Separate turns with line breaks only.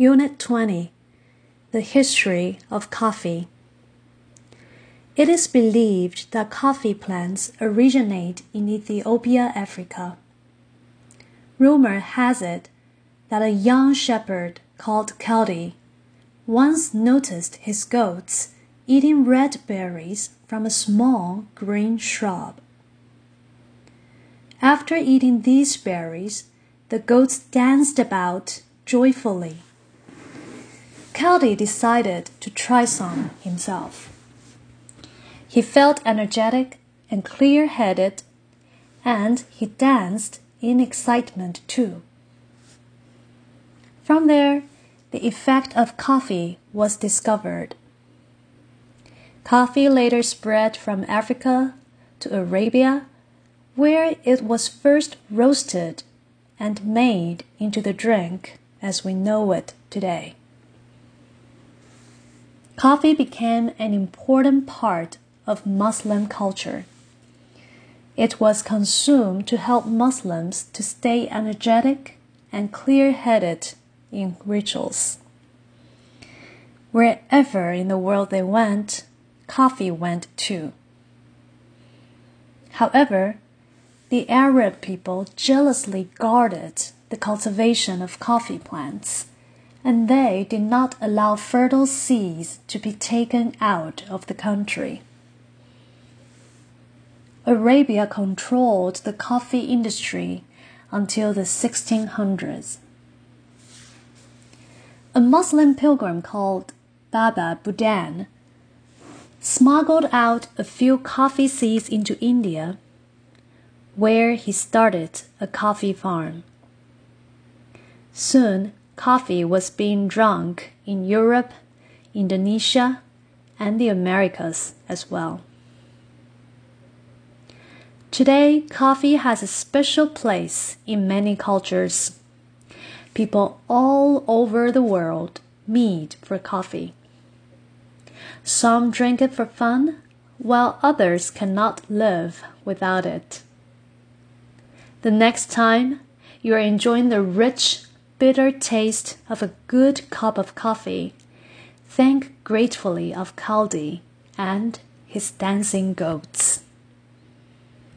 Unit 20 The History of Coffee. It is believed that coffee plants originate in Ethiopia, Africa. Rumor has it that a young shepherd called Kaldi once noticed his goats eating red berries from a small green shrub. After eating these berries, the goats danced about joyfully. Kaldi decided to try some himself. He felt energetic and clear headed, and he danced in excitement too. From there, the effect of coffee was discovered. Coffee later spread from Africa to Arabia, where it was first roasted and made into the drink as we know it today. Coffee became an important part of Muslim culture. It was consumed to help Muslims to stay energetic and clear headed in rituals. Wherever in the world they went, coffee went too. However, the Arab people jealously guarded the cultivation of coffee plants, and they did not allow fertile seeds to be taken out of the country. Arabia controlled the coffee industry until the 1600s. A Muslim pilgrim called Baba Budan smuggled out a few coffee seeds into India, where he started a coffee farm. Soon, coffee was being drunk in Europe, Indonesia, and the Americas as well. Today, coffee has a special place in many cultures. People all over the world meet for coffee. Some drink it for fun, while others cannot live without it. The next time you are enjoying the rich, bitter taste of a good cup of coffee, think gratefully of Kaldi and his dancing goats.